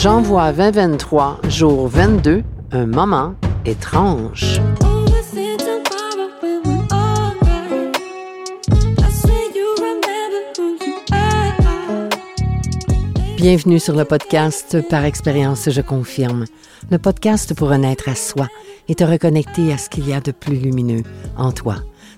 J'envoie 2023, jour 22, un moment étrange. Bienvenue sur le podcast Par expérience, je confirme. Le podcast pour renaître à soi et te reconnecter à ce qu'il y a de plus lumineux en toi.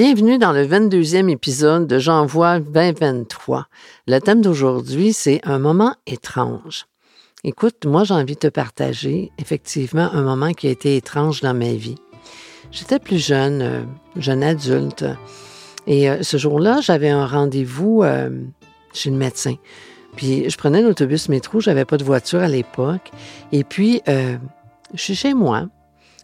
Bienvenue dans le 22e épisode de J'envoie 2023. Le thème d'aujourd'hui, c'est un moment étrange. Écoute, moi j'ai envie de te partager effectivement un moment qui a été étrange dans ma vie. J'étais plus jeune, euh, jeune adulte, et euh, ce jour-là, j'avais un rendez-vous euh, chez le médecin. Puis je prenais l'autobus métro, j'avais pas de voiture à l'époque, et puis je suis chez moi,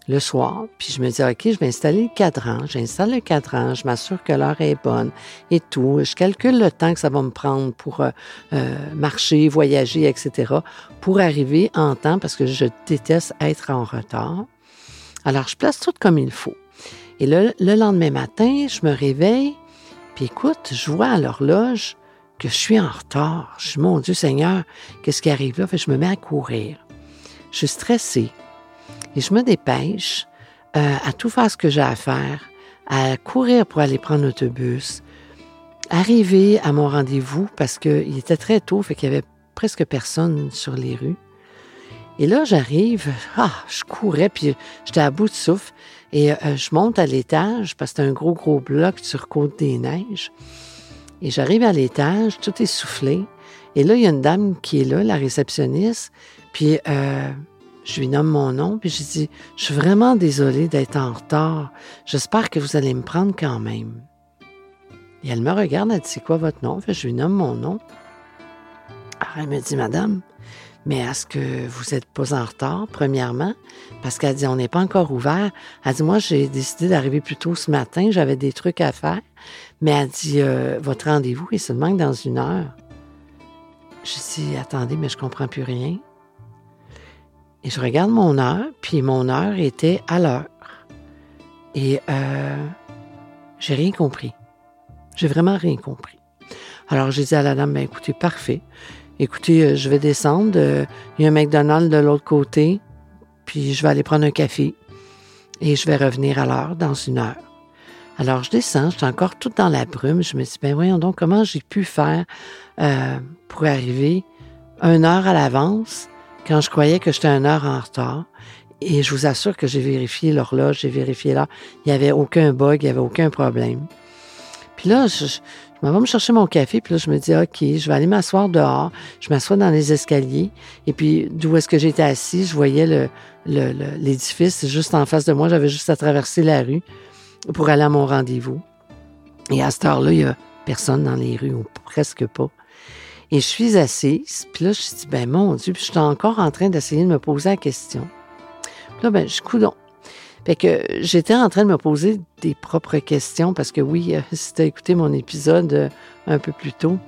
le soir, puis je me dis, OK, je vais installer le cadran. J'installe le cadran, je m'assure que l'heure est bonne et tout. Je calcule le temps que ça va me prendre pour euh, euh, marcher, voyager, etc., pour arriver en temps parce que je déteste être en retard. Alors, je place tout comme il faut. Et le, le lendemain matin, je me réveille, puis écoute, je vois à l'horloge que je suis en retard. Je dis, mon Dieu Seigneur, qu'est-ce qui arrive là? Je me mets à courir. Je suis stressée. Et je me dépêche euh, à tout faire ce que j'ai à faire, à courir pour aller prendre l'autobus, arriver à mon rendez-vous parce qu'il était très tôt, fait qu'il y avait presque personne sur les rues. Et là, j'arrive, ah, je courais, puis j'étais à bout de souffle, et euh, je monte à l'étage parce que c'est un gros, gros bloc sur Côte-des-Neiges. Et j'arrive à l'étage, tout est soufflé. Et là, il y a une dame qui est là, la réceptionniste, puis euh, je lui nomme mon nom, puis je dis Je suis vraiment désolée d'être en retard. J'espère que vous allez me prendre quand même. Et elle me regarde, elle dit C'est quoi votre nom Je lui nomme mon nom. Alors elle me dit Madame, mais est-ce que vous n'êtes pas en retard, premièrement? Parce qu'elle dit On n'est pas encore ouvert. Elle dit Moi, j'ai décidé d'arriver plus tôt ce matin, j'avais des trucs à faire. Mais elle dit euh, Votre rendez-vous est seulement dans une heure. Je dis Attendez, mais je comprends plus rien. Et je regarde mon heure, puis mon heure était à l'heure. Et euh, j'ai rien compris. J'ai vraiment rien compris. Alors j'ai dit à la dame, ben écoutez, parfait. Écoutez, euh, je vais descendre. Euh, il y a un McDonald's de l'autre côté, puis je vais aller prendre un café. Et je vais revenir à l'heure dans une heure. Alors je descends, je suis encore toute dans la brume. Je me dis, ben voyons donc, comment j'ai pu faire pour arriver une heure à l'avance quand je croyais que j'étais une heure en retard. Et je vous assure que j'ai vérifié l'horloge, j'ai vérifié là. Il n'y avait aucun bug, il n'y avait aucun problème. Puis là, je, je m'en vais me chercher mon café, puis là, je me dis, OK, je vais aller m'asseoir dehors. Je m'assois dans les escaliers. Et puis, d'où est-ce que j'étais assis, je voyais le, l'édifice juste en face de moi. J'avais juste à traverser la rue pour aller à mon rendez-vous. Et à cette heure-là, il n'y a personne dans les rues, ou presque pas. Et je suis assise, puis là, je me dit, ben mon Dieu, puis je suis encore en train d'essayer de me poser la question. Puis là, ben, je coudon. Fait que j'étais en train de me poser des propres questions parce que oui, euh, si tu as écouté mon épisode euh, un peu plus tôt,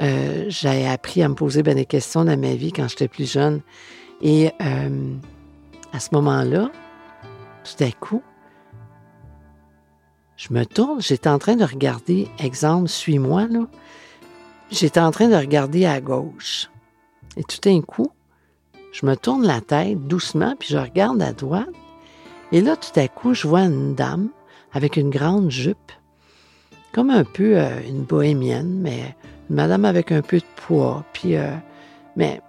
euh, j'ai appris à me poser ben, des questions dans ma vie quand j'étais plus jeune. Et à ce moment-là, tout à coup, je me tourne, j'étais en train de regarder, exemple, suis-moi, là. J'étais en train de regarder à gauche. Et tout d'un coup, je me tourne la tête doucement, puis je regarde à droite. Et là, tout à coup, je vois une dame avec une grande jupe, comme un peu euh, une bohémienne, mais une madame avec un peu de poids, puis, euh, mais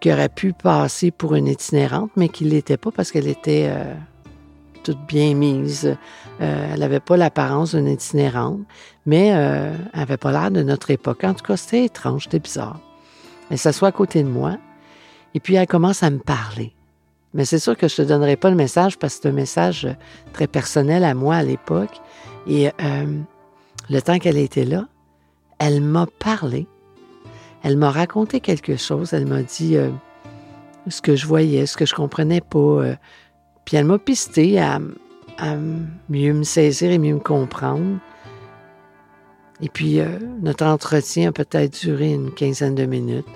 qui aurait pu passer pour une itinérante, mais qui ne l'était pas parce qu'elle était euh, toute bien mise. Euh, elle n'avait pas l'apparence d'une itinérante, mais euh, elle n'avait pas l'air de notre époque. En tout cas, c'était étrange, c'était bizarre. Elle s'assoit à côté de moi et puis elle commence à me parler. Mais c'est sûr que je ne te donnerai pas le message parce que c'est un message très personnel à moi à l'époque. Et euh, le temps qu'elle était là, elle m'a parlé. Elle m'a raconté quelque chose. Elle m'a dit ce que je voyais, ce que je comprenais pas. Puis elle m'a pisté à, mieux me saisir et mieux me comprendre. Et puis, euh, notre entretien a peut-être duré une quinzaine de minutes.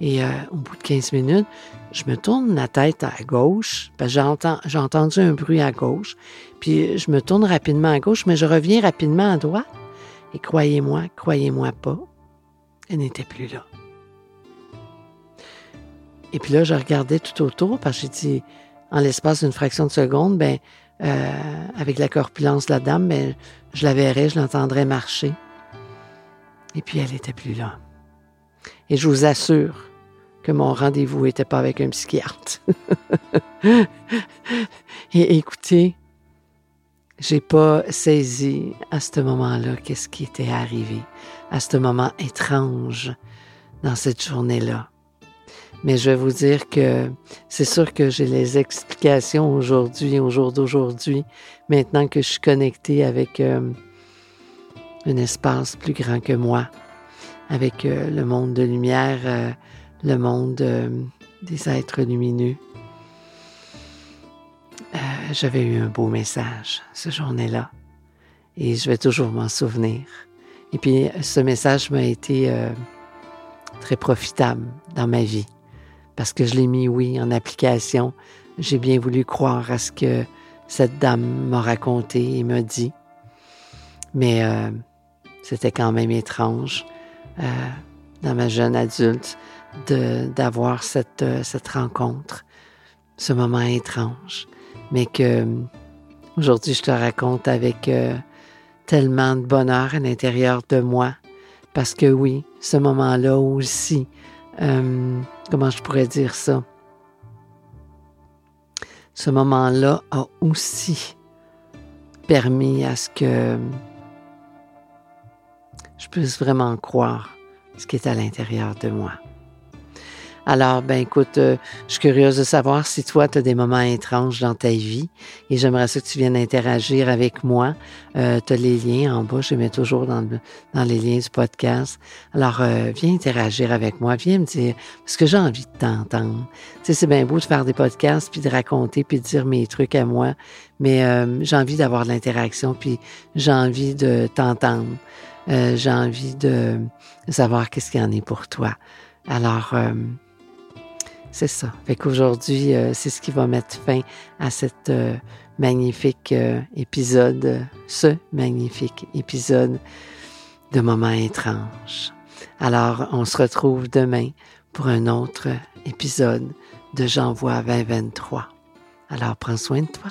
Et au bout de 15 minutes, je me tourne la tête à gauche, parce que j'ai entendu un bruit à gauche, puis je me tourne rapidement à gauche, mais je reviens rapidement à droite. Et croyez-moi, croyez-moi pas, elle n'était plus là. Et puis là, je regardais tout autour, parce que j'ai dit, en l'espace d'une fraction de seconde, ben, euh, avec la corpulence de la dame, ben, je la verrais, je l'entendrais marcher. Et puis elle n'était plus là. Et je vous assure, que mon rendez-vous n'était pas avec un psychiatre. Et écoutez, j'ai pas saisi à ce moment-là qu'est-ce qui était arrivé, à ce moment étrange dans cette journée-là. Mais je vais vous dire que c'est sûr que j'ai les explications aujourd'hui, au jour d'aujourd'hui, maintenant que je suis connectée avec euh, un espace plus grand que moi, avec euh, le monde de lumière, euh, le monde des êtres lumineux. J'avais eu un beau message ce journée-là et je vais toujours m'en souvenir. Et puis ce message m'a été très profitable dans ma vie parce que je l'ai mis, oui, en application. J'ai bien voulu croire à ce que cette dame m'a raconté et m'a dit. Mais c'était quand même étrange dans ma jeune adulte d'avoir cette, euh, cette rencontre, ce moment étrange, mais que aujourd'hui je te raconte avec euh, tellement de bonheur à l'intérieur de moi, parce que oui, ce moment-là aussi, euh, comment je pourrais dire ça? Ce moment-là a aussi permis à ce que je puisse vraiment croire ce qui est à l'intérieur de moi. Alors, ben écoute, euh, je suis curieuse de savoir si toi, tu as des moments étranges dans ta vie et j'aimerais ça que tu viennes interagir avec moi. Euh, tu les liens en bas, je les mets toujours dans, dans les liens du podcast. Alors, euh, viens interagir avec moi, viens me dire, parce que j'ai envie de t'entendre. Tu sais, c'est bien beau de faire des podcasts, puis de raconter, puis de dire mes trucs à moi, mais euh, j'ai envie d'avoir de l'interaction, puis j'ai envie de t'entendre. j'ai envie de savoir qu'est-ce qu'il y en est pour toi. Alors, c'est ça. Fait qu'aujourd'hui, euh, c'est ce qui va mettre fin à cet euh, magnifique euh, épisode, ce magnifique épisode de Moments étranges. Alors, on se retrouve demain pour un autre épisode de J'envoie 2023. Alors, prends soin de toi.